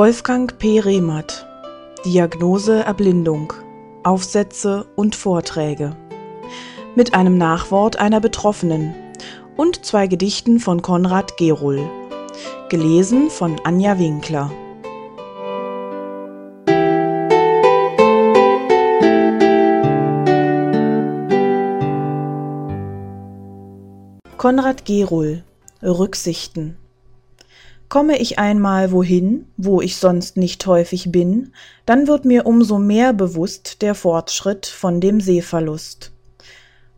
Wolfgang P. Rehmert Diagnose Erblindung. Aufsätze und Vorträge. Mit einem Nachwort einer Betroffenen. Und zwei Gedichten von Konrad Gerohl gelesen von Anja Winkler. Konrad Gerohl Rücksichten Komme ich einmal wohin, wo ich sonst nicht häufig bin, dann wird mir umso mehr bewusst der Fortschritt von dem Sehverlust.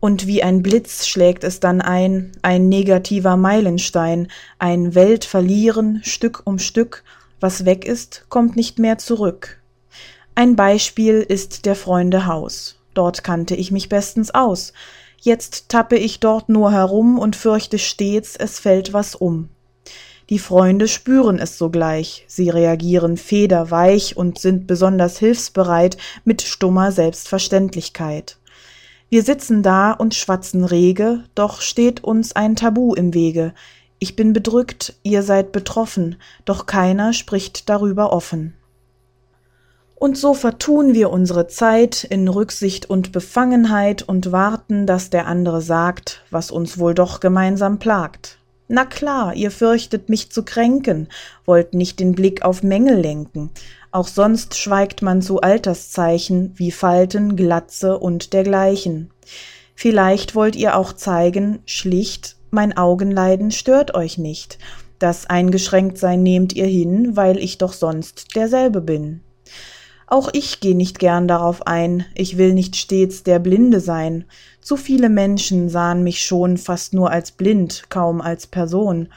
Und wie ein Blitz schlägt es dann ein, ein negativer Meilenstein, ein Weltverlieren Stück um Stück, was weg ist, kommt nicht mehr zurück. Ein Beispiel ist der Freunde Haus. Dort kannte ich mich bestens aus. Jetzt tappe ich dort nur herum und fürchte stets, es fällt was um. Die Freunde spüren es sogleich, sie reagieren federweich und sind besonders hilfsbereit mit stummer Selbstverständlichkeit. Wir sitzen da und schwatzen rege, doch steht uns ein Tabu im Wege. Ich bin bedrückt, ihr seid betroffen, doch keiner spricht darüber offen. Und so vertun wir unsere Zeit in Rücksicht und Befangenheit und warten, dass der andere sagt, was uns wohl doch gemeinsam plagt. Na klar, ihr fürchtet mich zu kränken, wollt nicht den Blick auf Mängel lenken. Auch sonst schweigt man zu Alterszeichen wie Falten, Glatze und dergleichen. Vielleicht wollt ihr auch zeigen, schlicht, mein Augenleiden stört euch nicht. Das Eingeschränktsein nehmt ihr hin, weil ich doch sonst derselbe bin. Auch ich geh nicht gern darauf ein, ich will nicht stets der Blinde sein. Zu viele Menschen sahen mich schon fast nur als blind, kaum als Person.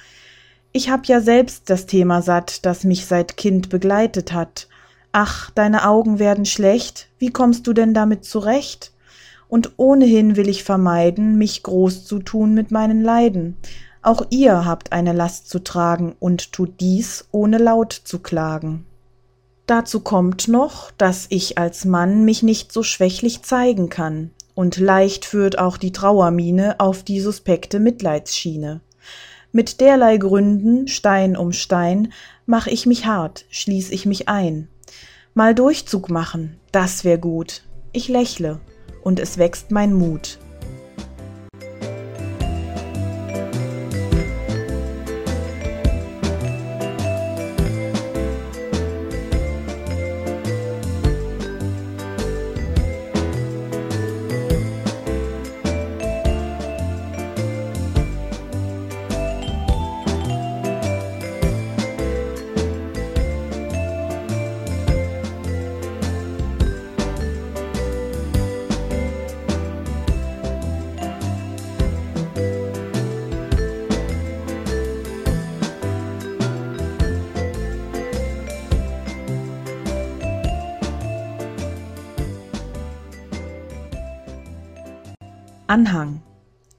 Ich hab ja selbst das Thema satt, das mich seit Kind begleitet hat. Ach, deine Augen werden schlecht, wie kommst du denn damit zurecht? Und ohnehin will ich vermeiden, mich groß zu tun mit meinen Leiden. Auch ihr habt eine Last zu tragen und tut dies, ohne laut zu klagen. Dazu kommt noch, dass ich als Mann mich nicht so schwächlich zeigen kann, und leicht führt auch die Trauermiene auf die suspekte Mitleidsschiene. Mit derlei Gründen, Stein um Stein, mach ich mich hart, schließ ich mich ein. Mal Durchzug machen, das wär gut. Ich lächle, und es wächst mein Mut. Anhang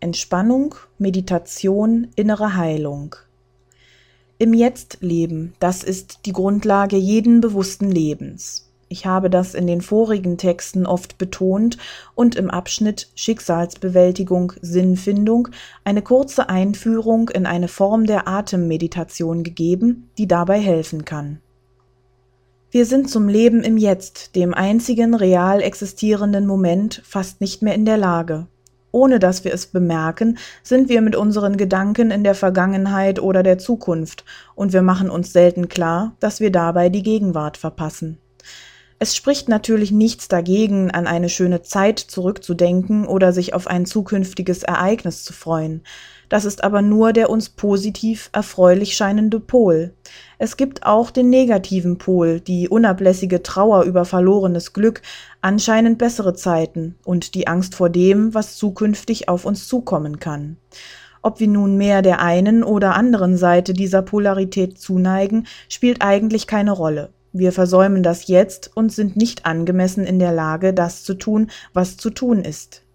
Entspannung, Meditation, innere Heilung. Im Jetzt leben, das ist die Grundlage jeden bewussten Lebens. Ich habe das in den vorigen Texten oft betont und im Abschnitt Schicksalsbewältigung, Sinnfindung eine kurze Einführung in eine Form der Atemmeditation gegeben, die dabei helfen kann. Wir sind zum Leben im Jetzt, dem einzigen real existierenden Moment, fast nicht mehr in der Lage. Ohne dass wir es bemerken, sind wir mit unseren Gedanken in der Vergangenheit oder der Zukunft, und wir machen uns selten klar, dass wir dabei die Gegenwart verpassen. Es spricht natürlich nichts dagegen, an eine schöne Zeit zurückzudenken oder sich auf ein zukünftiges Ereignis zu freuen. Das ist aber nur der uns positiv erfreulich scheinende Pol. Es gibt auch den negativen Pol, die unablässige Trauer über verlorenes Glück, anscheinend bessere Zeiten und die Angst vor dem, was zukünftig auf uns zukommen kann. Ob wir nun mehr der einen oder anderen Seite dieser Polarität zuneigen, spielt eigentlich keine Rolle. Wir versäumen das jetzt und sind nicht angemessen in der Lage, das zu tun, was zu tun ist.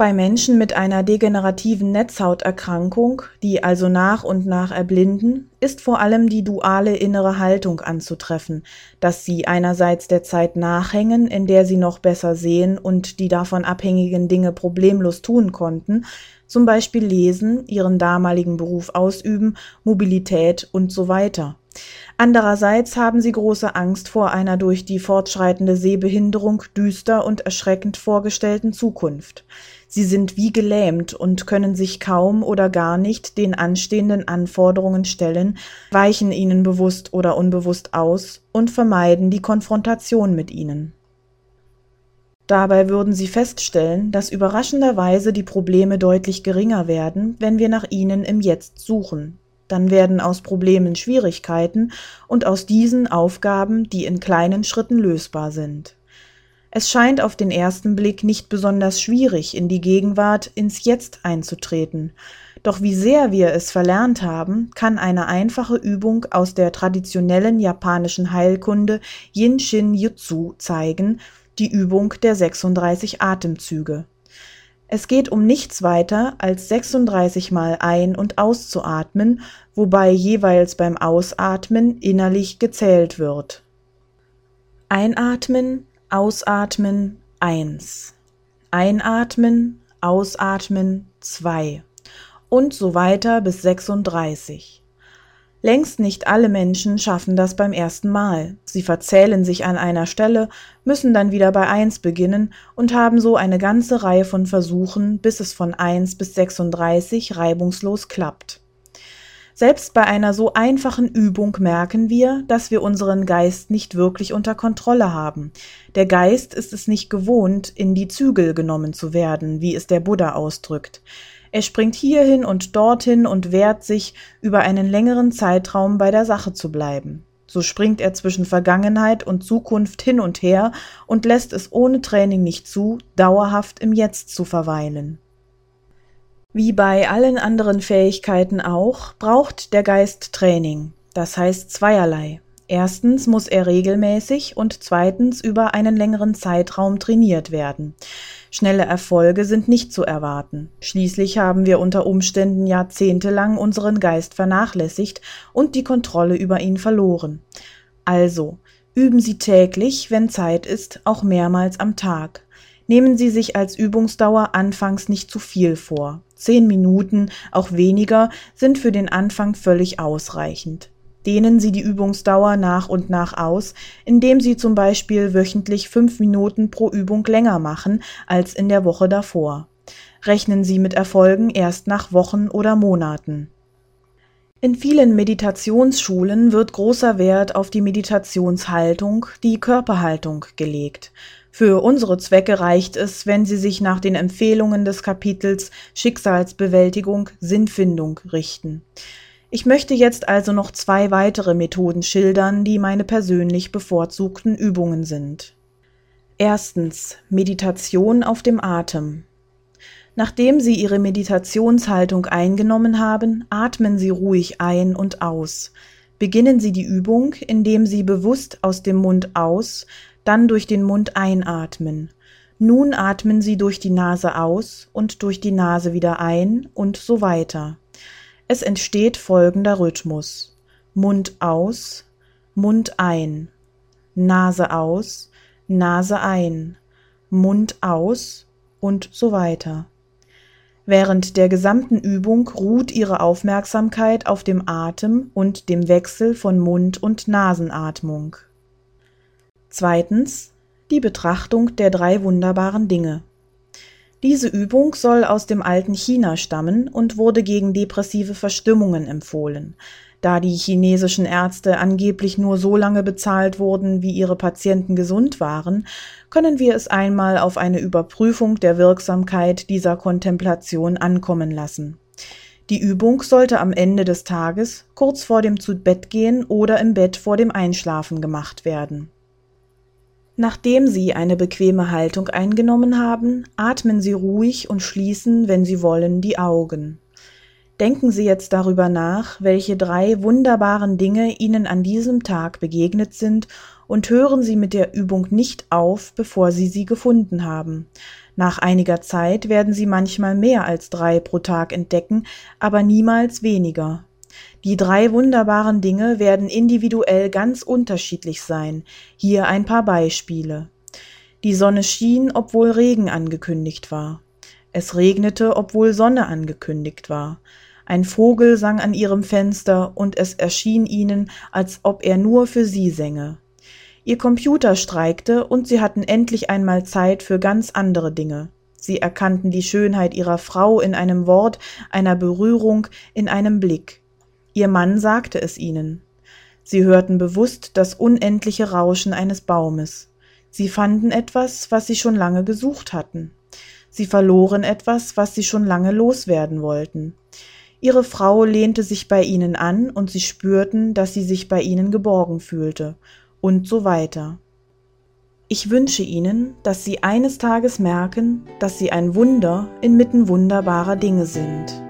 Bei Menschen mit einer degenerativen Netzhauterkrankung, die also nach und nach erblinden, ist vor allem die duale innere Haltung anzutreffen, dass sie einerseits der Zeit nachhängen, in der sie noch besser sehen und die davon abhängigen Dinge problemlos tun konnten, zum Beispiel lesen, ihren damaligen Beruf ausüben, Mobilität und so weiter, Andererseits haben sie große Angst vor einer durch die fortschreitende Sehbehinderung düster und erschreckend vorgestellten Zukunft. Sie sind wie gelähmt und können sich kaum oder gar nicht den anstehenden Anforderungen stellen, weichen ihnen bewusst oder unbewusst aus und vermeiden die Konfrontation mit ihnen. Dabei würden sie feststellen, dass überraschenderweise die Probleme deutlich geringer werden, wenn wir nach ihnen im Jetzt suchen. Dann werden aus Problemen Schwierigkeiten und aus diesen Aufgaben, die in kleinen Schritten lösbar sind. Es scheint auf den ersten Blick nicht besonders schwierig, in die Gegenwart, ins Jetzt einzutreten. Doch wie sehr wir es verlernt haben, kann eine einfache Übung aus der traditionellen japanischen Heilkunde Yin-Shin Jutsu zeigen, die Übung der 36 Atemzüge. Es geht um nichts weiter als 36 Mal ein- und auszuatmen, wobei jeweils beim Ausatmen innerlich gezählt wird. Einatmen, Ausatmen eins, Einatmen, Ausatmen zwei und so weiter bis 36. Längst nicht alle Menschen schaffen das beim ersten Mal. Sie verzählen sich an einer Stelle, müssen dann wieder bei eins beginnen und haben so eine ganze Reihe von Versuchen, bis es von eins bis 36 reibungslos klappt. Selbst bei einer so einfachen Übung merken wir, dass wir unseren Geist nicht wirklich unter Kontrolle haben. Der Geist ist es nicht gewohnt, in die Zügel genommen zu werden, wie es der Buddha ausdrückt. Er springt hierhin und dorthin und wehrt sich, über einen längeren Zeitraum bei der Sache zu bleiben. So springt er zwischen Vergangenheit und Zukunft hin und her und lässt es ohne Training nicht zu, dauerhaft im Jetzt zu verweilen. Wie bei allen anderen Fähigkeiten auch, braucht der Geist Training, das heißt zweierlei. Erstens muss er regelmäßig und zweitens über einen längeren Zeitraum trainiert werden. Schnelle Erfolge sind nicht zu erwarten. Schließlich haben wir unter Umständen jahrzehntelang unseren Geist vernachlässigt und die Kontrolle über ihn verloren. Also, üben Sie täglich, wenn Zeit ist, auch mehrmals am Tag. Nehmen Sie sich als Übungsdauer anfangs nicht zu viel vor. Zehn Minuten, auch weniger, sind für den Anfang völlig ausreichend. Dehnen Sie die Übungsdauer nach und nach aus, indem Sie zum Beispiel wöchentlich fünf Minuten pro Übung länger machen als in der Woche davor. Rechnen Sie mit Erfolgen erst nach Wochen oder Monaten. In vielen Meditationsschulen wird großer Wert auf die Meditationshaltung, die Körperhaltung gelegt. Für unsere Zwecke reicht es, wenn Sie sich nach den Empfehlungen des Kapitels Schicksalsbewältigung, Sinnfindung richten. Ich möchte jetzt also noch zwei weitere Methoden schildern, die meine persönlich bevorzugten Übungen sind. Erstens Meditation auf dem Atem. Nachdem Sie Ihre Meditationshaltung eingenommen haben, atmen Sie ruhig ein und aus. Beginnen Sie die Übung, indem Sie bewusst aus dem Mund aus dann durch den Mund einatmen. Nun atmen Sie durch die Nase aus und durch die Nase wieder ein und so weiter. Es entsteht folgender Rhythmus. Mund aus, Mund ein, Nase aus, Nase ein, Mund aus und so weiter. Während der gesamten Übung ruht Ihre Aufmerksamkeit auf dem Atem und dem Wechsel von Mund- und Nasenatmung. Zweitens die Betrachtung der drei wunderbaren Dinge. Diese Übung soll aus dem alten China stammen und wurde gegen depressive Verstimmungen empfohlen. Da die chinesischen Ärzte angeblich nur so lange bezahlt wurden, wie ihre Patienten gesund waren, können wir es einmal auf eine Überprüfung der Wirksamkeit dieser Kontemplation ankommen lassen. Die Übung sollte am Ende des Tages, kurz vor dem Zubettgehen oder im Bett vor dem Einschlafen gemacht werden. Nachdem Sie eine bequeme Haltung eingenommen haben, atmen Sie ruhig und schließen, wenn Sie wollen, die Augen. Denken Sie jetzt darüber nach, welche drei wunderbaren Dinge Ihnen an diesem Tag begegnet sind und hören Sie mit der Übung nicht auf, bevor Sie sie gefunden haben. Nach einiger Zeit werden Sie manchmal mehr als drei pro Tag entdecken, aber niemals weniger. Die drei wunderbaren Dinge werden individuell ganz unterschiedlich sein. Hier ein paar Beispiele. Die Sonne schien, obwohl Regen angekündigt war. Es regnete, obwohl Sonne angekündigt war. Ein Vogel sang an ihrem Fenster, und es erschien ihnen, als ob er nur für sie sänge. Ihr Computer streikte, und sie hatten endlich einmal Zeit für ganz andere Dinge. Sie erkannten die Schönheit ihrer Frau in einem Wort, einer Berührung, in einem Blick. Ihr Mann sagte es ihnen. Sie hörten bewusst das unendliche Rauschen eines Baumes. Sie fanden etwas, was sie schon lange gesucht hatten. Sie verloren etwas, was sie schon lange loswerden wollten. Ihre Frau lehnte sich bei ihnen an, und sie spürten, dass sie sich bei ihnen geborgen fühlte, und so weiter. Ich wünsche Ihnen, dass Sie eines Tages merken, dass Sie ein Wunder inmitten wunderbarer Dinge sind.